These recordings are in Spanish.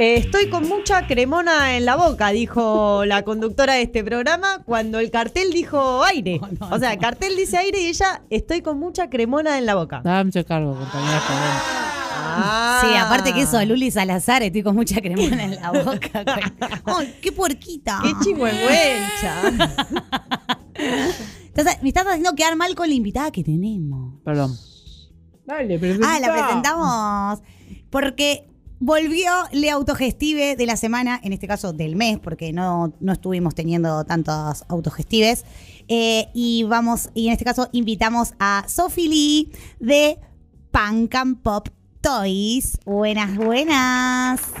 Eh, estoy con mucha cremona en la boca, dijo la conductora de este programa, cuando el cartel dijo aire. o sea, el cartel dice aire y ella, estoy con mucha cremona en la boca. Dame cargo, compañera. Ah. Sí, aparte que eso, Luli Salazar, estoy con mucha cremona en la boca. ¡Ay, qué puerquita! ¡Qué! Estás- me estás haciendo quedar mal con la invitada que tenemos. Perdón. Dale, Ah, la presentamos. Porque volvió Le Autogestive de la semana, en este caso del mes, porque no, no estuvimos teniendo tantos autogestives. Eh, y vamos, y en este caso invitamos a Sophie de Punk and Pop Toys. Buenas, buenas.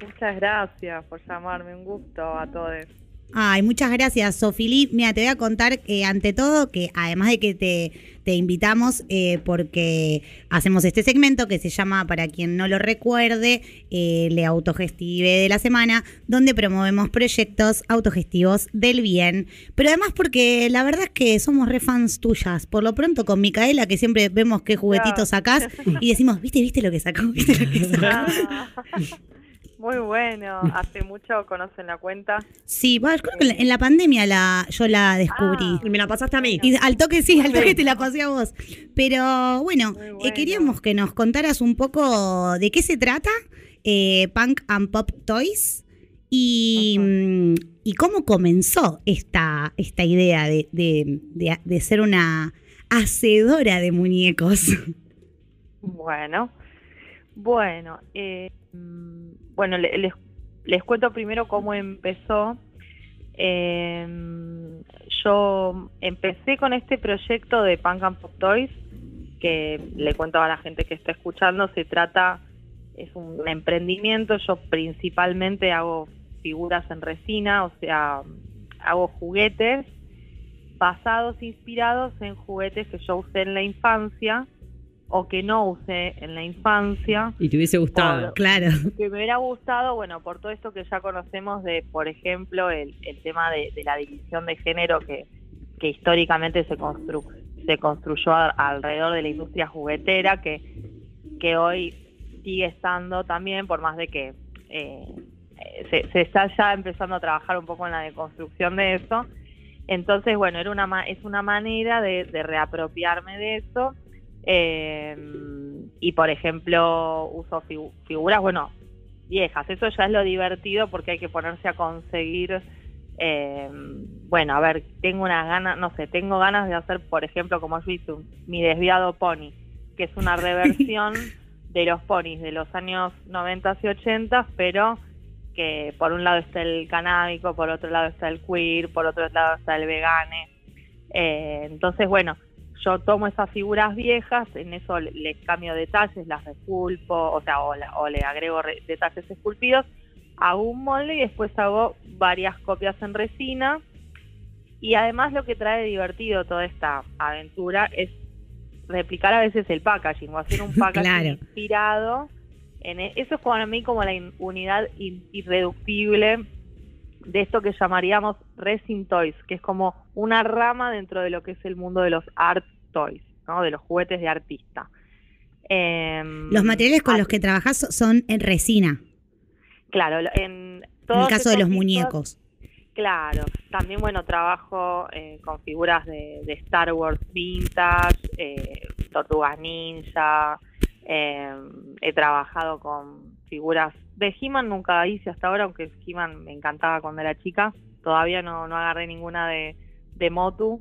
Muchas gracias por llamarme, un gusto a todos. Ay, muchas gracias, Sofili. Mira, te voy a contar que ante todo que además de que te, te invitamos eh, porque hacemos este segmento que se llama, para quien no lo recuerde, eh, Le Autogestive de la semana, donde promovemos proyectos autogestivos del bien. Pero además porque la verdad es que somos re fans tuyas. Por lo pronto con Micaela, que siempre vemos qué juguetitos sacás y decimos, ¿viste, viste lo que sacó? ¿Viste lo que sacó? Muy bueno, hace mucho conocen la cuenta. Sí, bueno, creo que en la pandemia la, yo la descubrí. Ah. Y me la pasaste a mí. Y al toque sí, al toque te la pasé a vos. Pero bueno, eh, bueno. queríamos que nos contaras un poco de qué se trata eh, Punk and Pop Toys y, mm, y cómo comenzó esta, esta idea de, de- de- de ser una hacedora de muñecos. Bueno, bueno, eh, mm, bueno, le- les, les cuento primero cómo empezó. Eh, yo empecé con este proyecto de Punk and Pop Toys, que le cuento a la gente que está escuchando, se trata, es un emprendimiento, yo principalmente hago figuras en resina, o sea, hago juguetes basados, inspirados en juguetes que yo usé en la infancia o que no usé en la infancia Y te hubiese gustado. claro. que me hubiera gustado, bueno, por todo esto que ya conocemos de, por ejemplo, el, el tema de, de la división de género que, que históricamente se, constru, se construyó a- alrededor de la industria juguetera, que, que hoy sigue estando también, por más de que eh, se, se está ya empezando a trabajar un poco en la deconstrucción de eso. Entonces, bueno, era una es una manera de, de reapropiarme de eso. Eh, y, por ejemplo, uso figu- figuras, bueno, viejas. Eso ya es lo divertido porque hay que ponerse a conseguir. eh, bueno, a ver, tengo unas ganas, no sé, tengo ganas de hacer, por ejemplo, como yo hice, mi desviado pony, que es una reversión de los ponis de los años 90 y 80, pero que por un lado está el canábico, por otro lado está el queer, por otro lado está el vegane. Eh, entonces, bueno, yo tomo esas figuras viejas, en eso le- les cambio detalles, las esculpo, o sea, o, la- o le agrego re- detalles esculpidos, hago un molde y después hago varias copias en resina. Y además lo que trae divertido toda esta aventura es replicar a veces el packaging o hacer un packaging Claro. inspirado. En e- eso es para mí como la unidad irreductible de esto que llamaríamos resin toys, que es como una rama dentro de lo que es el mundo de los art toys, ¿no? de los juguetes de artista. Em, Los materiales con ah, los que trabajas son en resina, Claro, en, en el caso de los tipos- muñecos. Claro, también bueno, trabajo eh, con figuras de, de Star Wars vintage, eh, Tortugas Ninja, eh, he trabajado con figuras de He-Man, nunca hice hasta ahora, aunque He-Man me encantaba cuando era chica, todavía no, no agarré ninguna de, de Motu,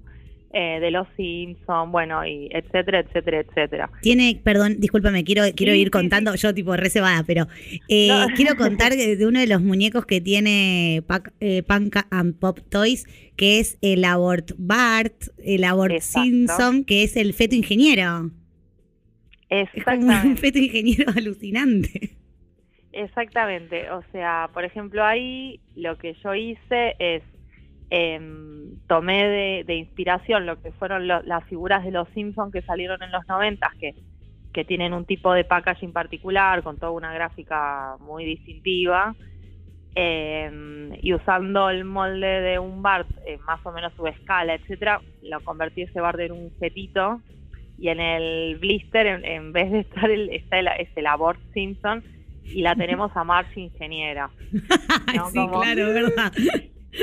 eh, de los Simpson, bueno, y etcétera, etcétera, etcétera. Tiene, perdón, discúlpame, quiero, quiero Sí, ir sí, contando, yo tipo reservada, pero eh, No. quiero contar de, uno de los muñecos que tiene Pac- eh, Punk and Pop Toys, que es el Abort Bart, el Abort Exacto. Simpson, que es el feto ingeniero. Es como un feto ingeniero alucinante. Exactamente, o sea, por ejemplo, ahí lo que yo hice es em, tomé de, inspiración lo que fueron lo- las figuras de los Simpsons que salieron en los 90 que, que tienen un tipo de packaging particular con toda una gráfica muy distintiva em, y usando el molde de un Bart eh, más o menos su escala, etcétera, lo convertí ese Bart en un fetito y en el blister en, en vez de estar el, está el, es el Abort Simpson y la tenemos a Marge ingeniera. ¿no? sí, Como- claro, verdad.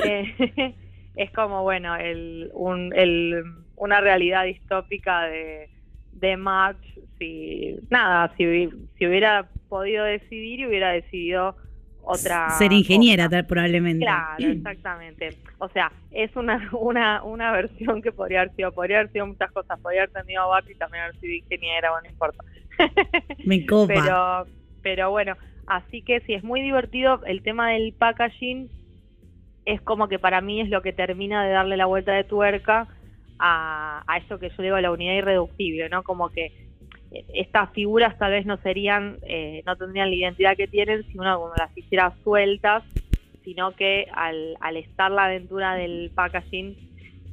Eh, es como, bueno, el, un, el, una realidad distópica de, de Marge. Si, nada, si, si hubiera podido decidir, hubiera decidido otra. Ser ingeniera, tal, probablemente. Claro, exactamente. O sea, es una, una, una versión que podría haber sido, podría haber sido muchas cosas, podría haber tenido a Barbie y también haber sido ingeniera, bueno, no importa. Me copa. Pero, pero bueno, así que sí, es muy divertido. El tema del packaging es como que para mí es lo que termina de darle la vuelta de tuerca a, eso que yo digo la unidad irreductible, ¿no? Como que eh, estas figuras tal vez no serían, eh, no tendrían la identidad que tienen si uno como las hiciera sueltas, sino que al, al estar la aventura del packaging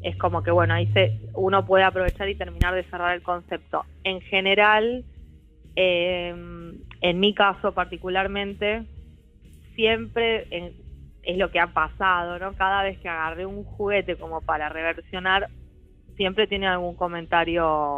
es como que bueno, ahí se, uno puede aprovechar y terminar de cerrar el concepto. En general, eh, en mi caso particularmente, siempre en- es lo que ha pasado, ¿no? Cada vez que agarré un juguete como para reversionar, siempre tiene algún comentario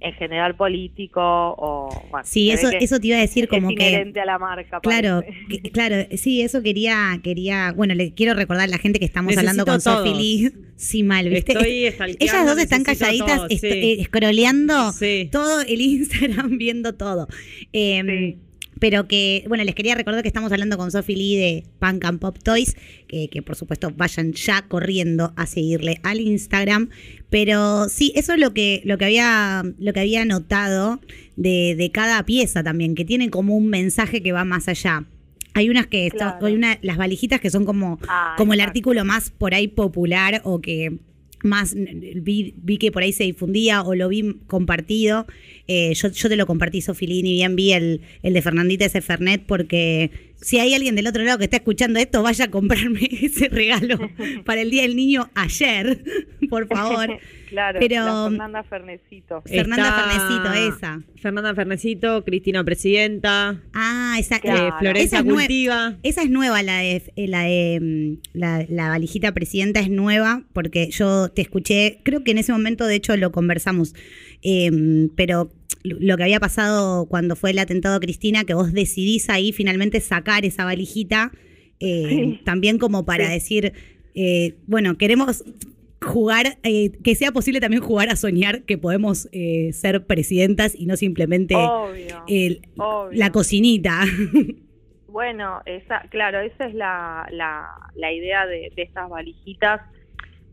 en general político o bueno, Sí, eso, que eso te iba a decir es como que... inherente a la marca. Claro, que- claro, sí, eso quería, quería, bueno, le quiero recordar a la gente que estamos Necesito hablando con Sofi. Sí, mal, ¿viste? Estoy Ellas dos están calladitas, todos, est- sí. eh, scrolleando Sí. todo el Instagram, viendo todo. Eh, Sí. Pero que, bueno, les quería recordar que estamos hablando con Sophie Lee de Punk and Pop Toys, que, que por supuesto vayan ya corriendo a seguirle al Instagram. Pero sí, eso es lo que, lo que había, lo que había notado de, de cada pieza también, que tienen como un mensaje que va más allá. Hay unas que son- Claro. hay una, las valijitas que son como, Ah, como el artículo más por ahí popular o que más vi, vi que por ahí se difundía o lo vi compartido. Eh, yo, yo te lo compartí, Sofilini, bien vi el, el de Fernandita ese Fernet, porque si hay alguien del otro lado que está escuchando esto, vaya a comprarme ese regalo para el Día del Niño ayer, por favor. claro, pero- Fernanda Fernecito. Fernanda Está Fernecito, esa. Fernanda Fernecito, Cristina Presidenta, Ah, esa. Claro. eh, Florencia Esa es Cultiva. Esa es nueva, la de, eh, la de mm, la, la valijita presidenta es nueva, porque yo te escuché, creo que en ese momento de hecho lo conversamos, eh, pero lo que había pasado cuando fue el atentado a Cristina, que vos decidís ahí finalmente sacar esa valijita, eh, Sí. también como para Sí. decir, eh, bueno, queremos jugar, eh, que sea posible también jugar a soñar que podemos eh, ser presidentas y no simplemente Obvio. el- obvio. la cocinita. Bueno, esa, claro, esa es la, la, la idea de, de estas valijitas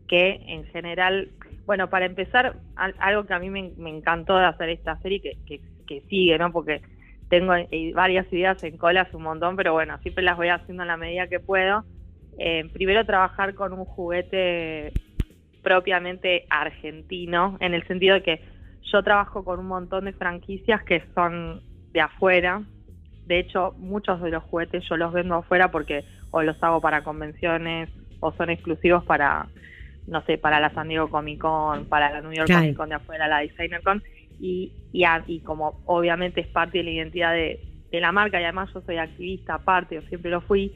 que en general, bueno, para empezar, al- algo que a mí me, encantó de hacer esta serie, que, que, sigue, ¿no? Porque tengo eh, varias ideas en cola hace un montón, pero bueno, siempre las voy haciendo en la medida que puedo. Eh, primero, trabajar con un juguete propiamente argentino, en el sentido de que yo trabajo con un montón de franquicias que son de afuera. De hecho, muchos de los juguetes yo los vendo afuera porque o los hago para convenciones o son exclusivos para, no sé, para la San Diego Comic Con, para la New York Claro. Comic Con de afuera, la Designer Con. Y, y, a- y como obviamente es parte de la identidad de, de la marca y además yo soy activista aparte, yo siempre lo fui,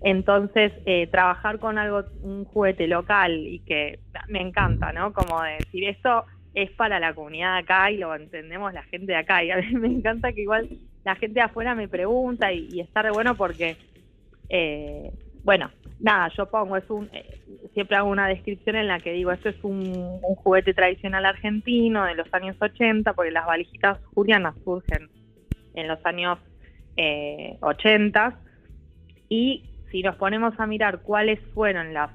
entonces, eh, trabajar con algo, un juguete local y que me encanta, ¿no? Como decir, esto es para la comunidad de acá y lo entendemos la gente de acá. Y a mí me encanta que igual la gente de afuera me pregunta y, y está re bueno porque, eh, bueno, nada, yo pongo, es un, eh, siempre hago una descripción en la que digo, esto es un, un juguete tradicional argentino de los años 80, porque las valijitas julianas surgen en los años eh, 80 y si nos ponemos a mirar cuáles fueron las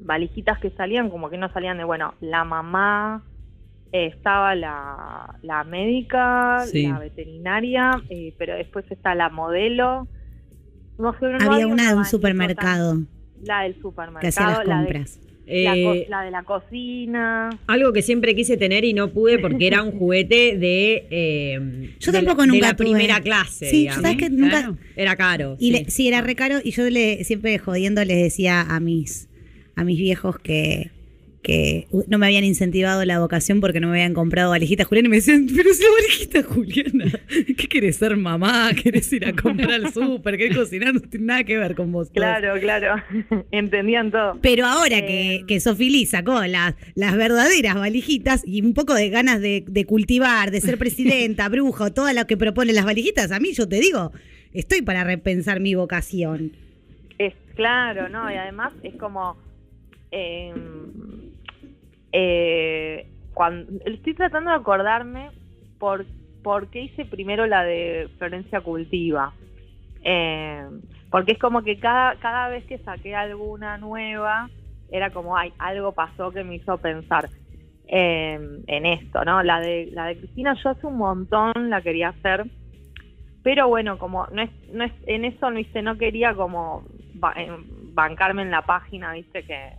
valijitas que salían, como que no salían de, bueno, la mamá, eh, estaba la, la médica, Sí. la veterinaria, eh, pero después está la modelo. No sé, no Había había una de un supermercado tan- La del que supermercado, hacía las la, de, compras. la, Eh, la de la cocina. Algo que siempre quise tener y no pude porque era un juguete de. eh, Yo de la- tampoco de nunca la tuve. primera clase. Sí, digamos. ¿sabes que nunca- Claro. Era caro. Y sí. le- sí, era re caro y yo le siempre jodiendo les decía a mis a mis viejos que que no me habían incentivado la vocación porque no me habían comprado valijitas Juliana y me decían, pero si la valijita Juliana, ¿qué querés ser mamá? ¿Querés ir a comprar al súper? ¿Querés cocinar? No tiene nada que ver con vos. Claro, claro. Entendían todo. Pero ahora que, Eh, que Sofi Lee sacó las, las verdaderas valijitas y un poco de ganas de, de cultivar, de ser presidenta, brujo, todo lo que proponen las valijitas, a mí yo te digo, estoy para repensar mi vocación. Es claro, ¿no? Y además es como... Eh, eh, estoy tratando de acordarme por, por qué hice primero la de Florencia Cultiva. Eh, porque es como que cada, cada vez que saqué alguna nueva, era como, ay, algo pasó que me hizo pensar eh, en esto, ¿no? La de, la de Cristina yo hace un montón la quería hacer, pero bueno, como no es, no es, en eso no hice, no quería como bancarme en la página, viste, que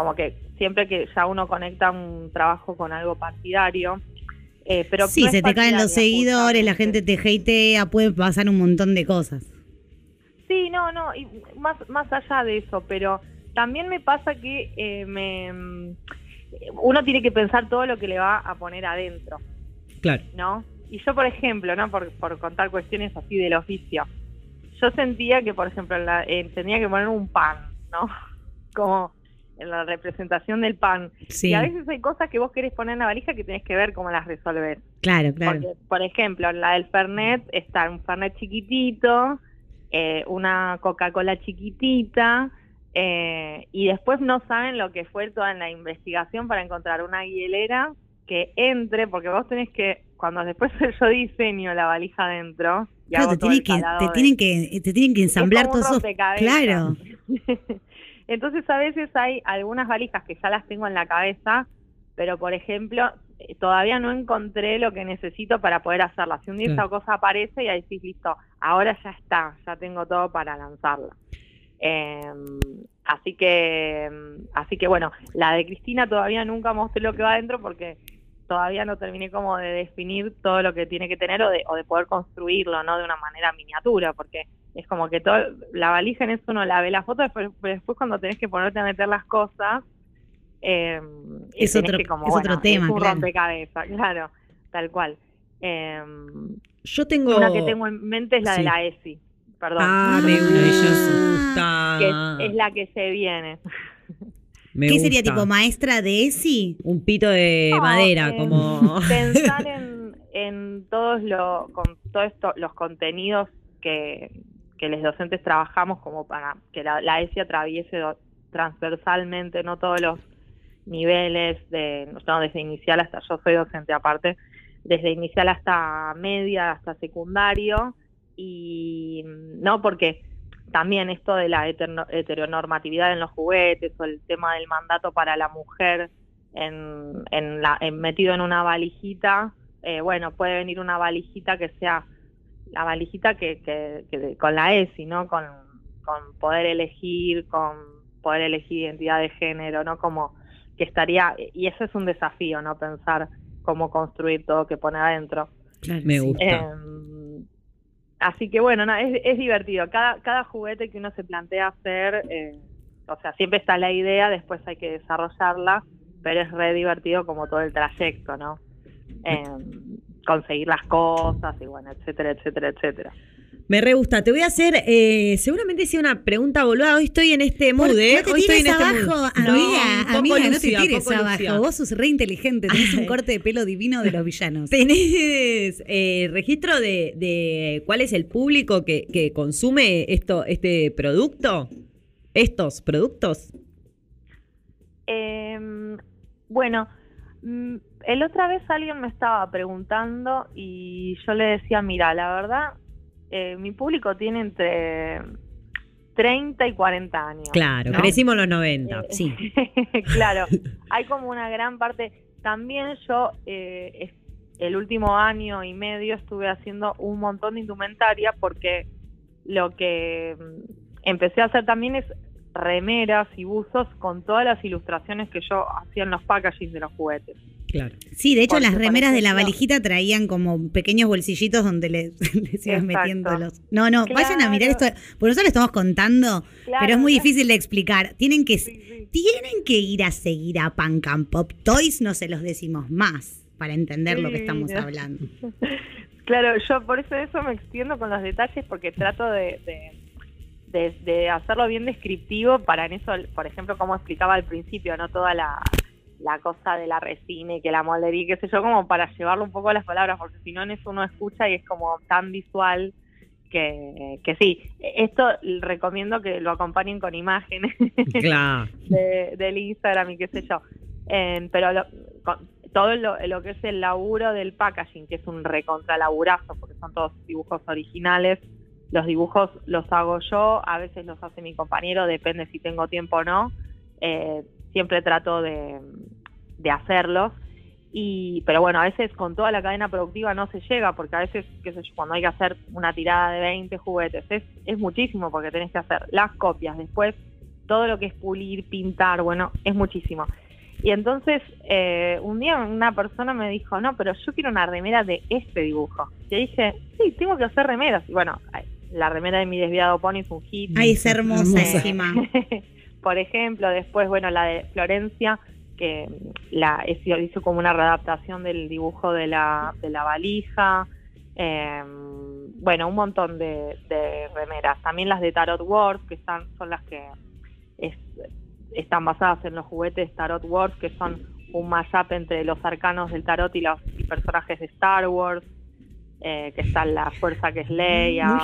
como que siempre que ya uno conecta un trabajo con algo partidario, eh, pero sí, se te caen los seguidores, la gente te hatea, puede pasar un montón de cosas. Sí, no, no, y más, más allá de eso, pero también me pasa que eh, me, mm, uno tiene que pensar todo lo que le va a poner adentro. Claro. ¿No? Y yo, por ejemplo, ¿no? Por, por contar cuestiones así del oficio, yo sentía que, por ejemplo, la, eh, tenía que poner un pan, ¿no? Como en la representación del pan. Y a veces hay cosas que vos querés poner en la valija que tenés que ver cómo las resolver. Claro, claro. Porque, por ejemplo, en la del Fernet está un Fernet chiquitito, eh, una Coca-Cola chiquitita, eh, y después no saben lo que fue toda la investigación para encontrar una hielera que entre, porque vos tenés que, cuando después yo diseño la valija adentro, claro, te, tienen que, te, tienen que, te tienen que ensamblar todos esos... Claro. Entonces a veces hay algunas valijas que ya las tengo en la cabeza, pero por ejemplo, eh, todavía no encontré lo que necesito para poder hacerla. Si un día esa cosa aparece y ahí decís, listo, ahora ya está, ya tengo todo para lanzarla. Eh, así que, así que bueno, la de Cristina todavía nunca mostré lo que va adentro porque todavía no terminé como de definir todo lo que tiene que tener o de, o de poder construirlo, ¿no? De una manera miniatura, porque es como que todo, la valija en eso uno la ve la foto, después, después cuando tenés que ponerte a meter las cosas, eh, es, otro, otro tema. Es un claro. rompecabezas, claro, tal cual. Eh, Yo tengo. Una que tengo en mente es la de la ESI. Perdón. Ah, me gusta. Que es la que se viene. ¿Qué sería tipo maestra de ESI? Un pito de madera, eh, como. Pensar en, en todos lo, con todos esto, los contenidos que, que los docentes trabajamos como para que la, la ESI atraviese transversalmente, no todos los niveles, de, no, desde inicial hasta, yo soy docente aparte, desde inicial hasta media, hasta secundario, y no porque también esto de la heteronormatividad en los juguetes o el tema del mandato para la mujer en, en la, metido en una valijita, eh, bueno, puede venir una valijita que sea la valijita que, que, con la ESI, ¿no? Con, con poder elegir, con poder elegir identidad de género, ¿no? Como que estaría, y eso es un desafío, ¿no? Pensar cómo construir todo que pone adentro. Me gusta. Em, así que bueno, no, es, es, divertido. Cada, cada juguete que uno se plantea hacer, eh, o sea, siempre está la idea, después hay que desarrollarla, pero es re divertido como todo el trayecto, ¿no? Eh, conseguir las cosas y bueno, etcétera, etcétera, etcétera. Me re gusta. Te voy a hacer, eh, seguramente hice una pregunta boluda. Hoy estoy en este mood, ¿eh? No te Hoy estoy en tires este abajo, mood. amiga, No, amiga, no te tires abajo. Vos sos re inteligente, tenés un corte de pelo divino de los villanos. ¿Tenés eh, registro de, de cuál es el público que, que consume esto, este producto? ¿Estos productos? Eh, bueno, el otra vez alguien me estaba preguntando y yo le decía, mira, la verdad, eh, mi público tiene entre 30 y 40 años. Claro, ¿no? crecimos los 90. Eh, sí. claro, hay como una gran parte. También yo eh, el último año y medio estuve haciendo un montón de indumentaria porque lo que mm, empecé a hacer también es remeras y buzos con todas las ilustraciones que yo hacía en los packaging de los juguetes. Claro. Sí, de hecho Porque, las por remeras de la valijita traían como pequeños bolsillitos donde le- les ibas Exacto. metiendo los... No, no, vayan a mirar esto, porque nosotros lo estamos contando, Claro, pero es muy claro. difícil de explicar. Tienen que, Sí, sí. tienen que ir a seguir a Pan Can Pop Toys, no se los decimos más, para entender lo que estamos hablando. Claro, yo por eso eso me extiendo con los detalles porque trato de, de, de- de hacerlo bien descriptivo para en eso, por ejemplo, como explicaba al principio, no toda la, la cosa de la resina y que la moldería, y qué sé yo, como para llevarlo un poco a las palabras, porque si no en eso uno escucha y es como tan visual que, que sí, esto recomiendo que lo acompañen con imágenes Claro. de- del Instagram y qué sé yo. Eh, pero lo- con- todo lo, lo que es el laburo del packaging, que es un recontralaburazo, porque son todos dibujos originales, los dibujos los hago yo, a veces los hace mi compañero, depende si tengo tiempo o no. Eh, siempre trato de, hacerlos. Y, pero bueno, a veces con toda la cadena productiva no se llega, porque a veces, qué sé yo, cuando hay que hacer una tirada de 20 juguetes, es, es muchísimo, porque tenés que hacer las copias, después todo lo que es pulir, pintar, bueno, es muchísimo. Y entonces, eh, un día una persona me dijo, no, pero yo quiero una remera de este dibujo. Y dije, sí, tengo que hacer remeras. Y bueno, la remera de mi desviado pony es un hit. Ay, es hermosa encima. Por ejemplo, después, bueno, la de Florencia, que la hizo, hizo como una readaptación del dibujo de la, de la valija. eh, bueno, un montón de, de remeras. También las de Tarot Wars, que están, son las que es- están basadas en los juguetes Tarot Wars, que son un mashup entre los arcanos del tarot y los y personajes de Star Wars. Eh, que está la fuerza que es Leia,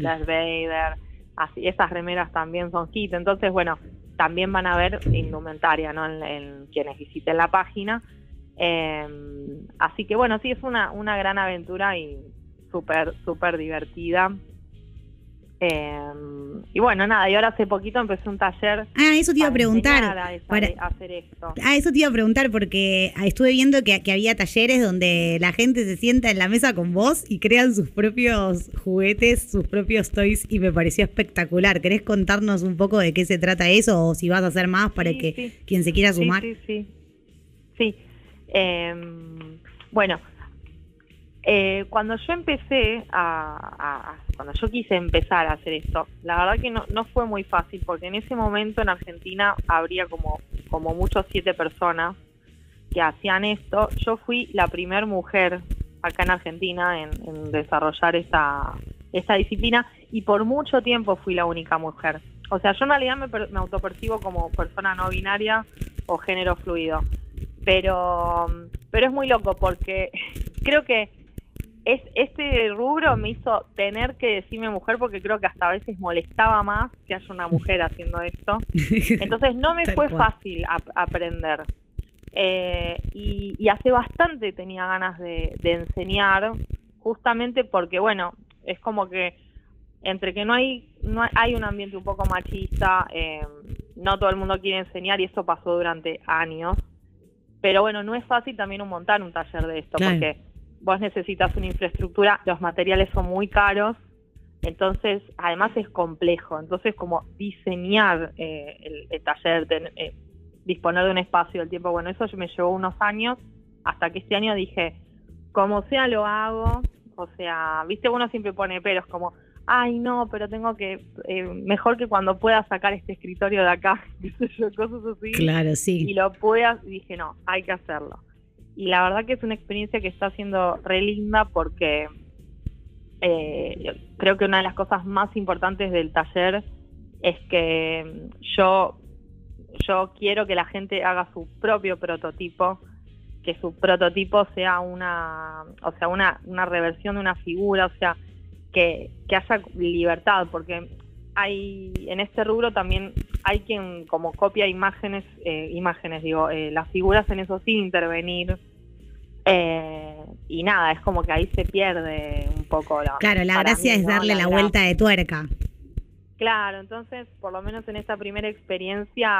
Darth Vader. Así, esas remeras también son hit. Entonces, bueno, también van a ver indumentaria, ¿no? En, en quienes visiten la página. Eh, así que bueno, sí, es una, una gran aventura y súper, súper divertida. Eh, y bueno, nada, y ahora hace poquito empecé un taller. Ah, eso te iba a preguntar. a, esa- para- hacer esto. Ah, eso te iba a preguntar porque estuve viendo que, que había talleres donde la gente se sienta en la mesa con vos y crean sus propios juguetes, sus propios toys y me pareció espectacular. ¿Querés contarnos un poco de qué se trata eso o si vas a hacer más para Sí, que sí. quien se quiera Sí, sumar? Sí, sí. Sí. Em, bueno, eh, cuando yo empecé a- Cuando yo quise empezar a hacer esto, la verdad que no, no fue muy fácil, porque en ese momento en Argentina habría como, como mucho siete personas que hacían esto. Yo fui la primer mujer acá en Argentina en, en desarrollar esta, esta disciplina y por mucho tiempo fui la única mujer. O sea, yo en realidad me, me autopercibo como persona no binaria o género fluido. Pero, pero es muy loco porque creo que es, este rubro me hizo tener que decirme mujer porque creo que hasta a veces molestaba más que haya una mujer haciendo esto. Entonces no me fue fácil ap- aprender. Eh, y, y hace bastante tenía ganas de, de enseñar, justamente porque, bueno, es como que entre que no hay no hay, un ambiente un poco machista, eh, no todo el mundo quiere enseñar y eso pasó durante años. Pero bueno, no es fácil también un montar un taller de esto, Claro. porque vos necesitas una infraestructura, los materiales son muy caros, entonces además es complejo. Entonces como diseñar eh, el, el taller, ten- eh, disponer de un espacio, el tiempo, bueno, eso me llevó unos años, hasta que este año dije, como sea lo hago, o sea, viste, uno siempre pone peros como, ay no, pero tengo que, eh, mejor que cuando pueda sacar este escritorio de acá, cosas así Claro, y sí. lo pude, ha- dije, no, hay que hacerlo. Y la verdad que es una experiencia que está siendo re linda porque eh, creo que una de las cosas más importantes del taller es que mm, yo, yo quiero que la gente haga su propio prototipo, que su prototipo sea una, o sea, una, una reversión de una figura, o sea, que, que haya libertad, porque hay en este rubro también hay quien como copia imágenes, eh, imágenes digo, eh, las figuras en eso sin intervenir. Eh, y nada, es como que ahí se pierde un poco la. Claro, la gracia mí, es ¿no? darle la vuelta de tuerca. Claro, entonces, por lo menos en esta primera experiencia,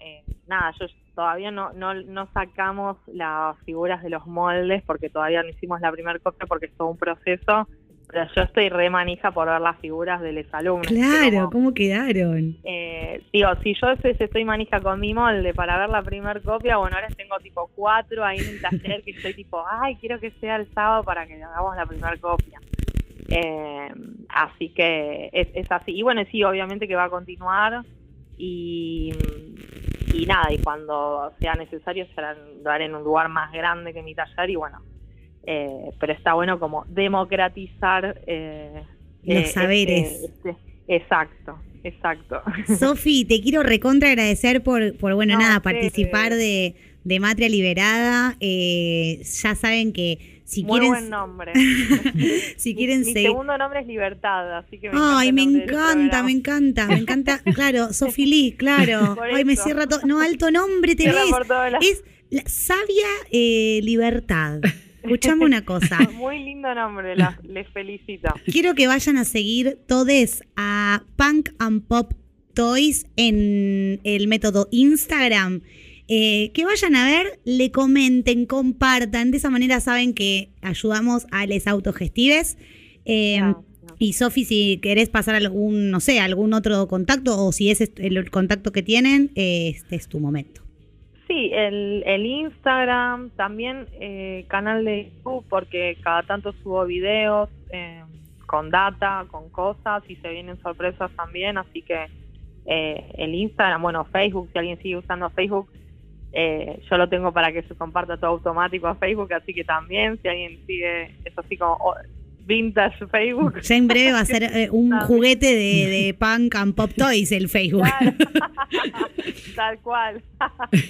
eh, nada, yo todavía no, no, no sacamos las figuras de los moldes porque todavía no hicimos la primera copia porque es todo un proceso, pero yo estoy re manija por ver las figuras de los alumnos. Claro, como- ¿cómo quedaron? eh, digo, si yo estoy manija con mi molde para ver la primera copia, bueno, ahora tengo tipo cuatro ahí en el taller que estoy tipo, ay, quiero que sea el sábado para que hagamos la primera copia. Eh, así que es, es así. Y bueno, sí, obviamente que va a continuar y, y nada, y cuando sea necesario se hará- lo haré en un lugar más grande que mi taller y bueno, eh, pero está bueno como democratizar eh, Los eh, saberes. este- este- exacto, exacto. Sofi, te quiero recontra agradecer por, por bueno, No, nada, participar de, de Matria Liberada. Eh, ya saben que si Muy quieren, buen nombre. si quieren mi, mi seguir. segundo nombre es Libertad, así que me Ay, encanta me encanta, me encanta, me encanta. Claro, Sofili, claro. Por Ay, me cierra todo. No, alto nombre tenés. lados. Es la sabia eh, libertad. Escuchame una cosa. Muy lindo nombre, la- les felicito. Quiero que vayan a seguir todes a Punk and Pop Toys en el método Instagram. Eh, que vayan a ver, le comenten, compartan. De esa manera saben que ayudamos a les autogestives. Eh, y Sofi, si querés pasar algún, no sé, algún otro contacto o si es el contacto que tienen, eh, este es tu momento. Sí, el, el Instagram, también eh, canal de YouTube, porque cada tanto subo videos eh, con data, con cosas y se vienen sorpresas también, así que eh, el Instagram, bueno, Facebook, si alguien sigue usando Facebook, eh, yo lo tengo para que se comparta todo automático a Facebook, así que también, si alguien sigue, es así como vintage Facebook. Ya en breve va a ser eh, un juguete de, de Punk and Pop Toys el Facebook. Claro. Tal cual.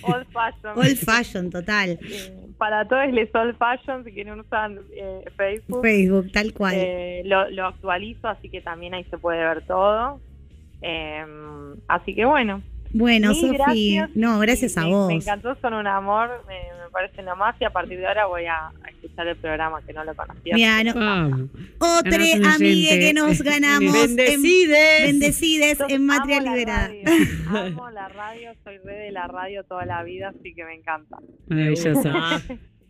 Old fashion. Old fashion, total. Eh, para todos les old fashion, si quieren usar eh, Facebook, Facebook, tal cual. eh, lo, lo actualizo, así que también ahí se puede ver todo. Eh, así que bueno. Bueno, Sofi, gracias. no, gracias a me, vos. Me encantó, son un amor, me, me parece lo más y a partir de ahora voy a, a escuchar el programa que no lo conocía. Mira, no- Vamos. otra Ganamos un amiga que nos ganamos. en- Bendecides. Bendecides Yo en Matria amo la Liberada. radio, Amo la radio, soy re de la radio toda la vida, así que me encanta. Maravilloso. Ah,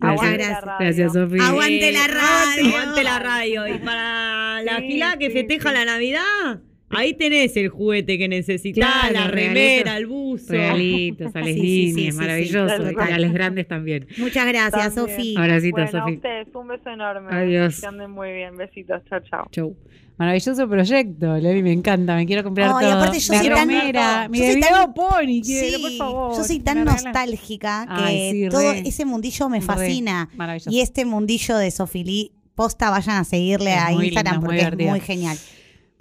Aguante gracias. Gracias, Sofía. Aguante la radio. Aguante la radio. Y para la Sí, fila que sí, festeja sí. la Navidad, ahí tenés el juguete que necesitas, Claro, la remera, el buzo. Regalitos, a las Sí, sí, sí, líneas, sí, maravilloso. sí, y a las grandes también. Muchas gracias. Sofi. Abracito, Bueno, a Sofi. ustedes, un beso enorme. Adiós. Que anden muy bien. Besitos. Chao, chao. Chau. Maravilloso proyecto, Loli, me encanta, me quiero comprar Ay, todo. aparte yo soy tan- mi yo soy tan- Video Pony, quiero, Sí, por favor. yo soy ¿me tan la regalas? nostálgica que Ay, sí, todo re. ese mundillo me Re. fascina. Maravilloso. Y este mundillo de Sofilí, posta, vayan a seguirle Es a Instagram lindo, muy porque es muy genial.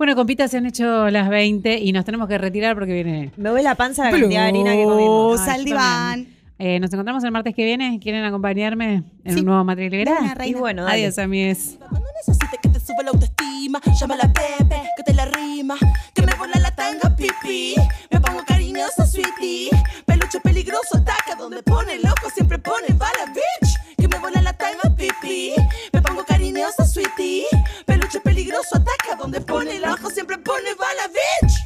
Bueno, compitas, se han hecho las 20 y nos tenemos que retirar porque viene. Me ve la panza la cantidad de harina que comimos. Ay, ah, al diván. Eh, nos encontramos el martes que viene. ¿Quieren acompañarme en sí. un nuevo Matriz Liberal? Y bueno, dale. adiós, amigues. Cuando necesites que te suba la autoestima, llama a la Pepe, que te la rima. Que me vuela la tanga, pipí. Me pongo cariñosa, sweetie. Peluche peligroso, ataca donde pone loco, siempre pone bala, bitch. Que me vuela la tanga, pipí. Me pongo cariñosa, sweetie mentiroso ataca. Donde pone el ojo siempre pone bala, bitch.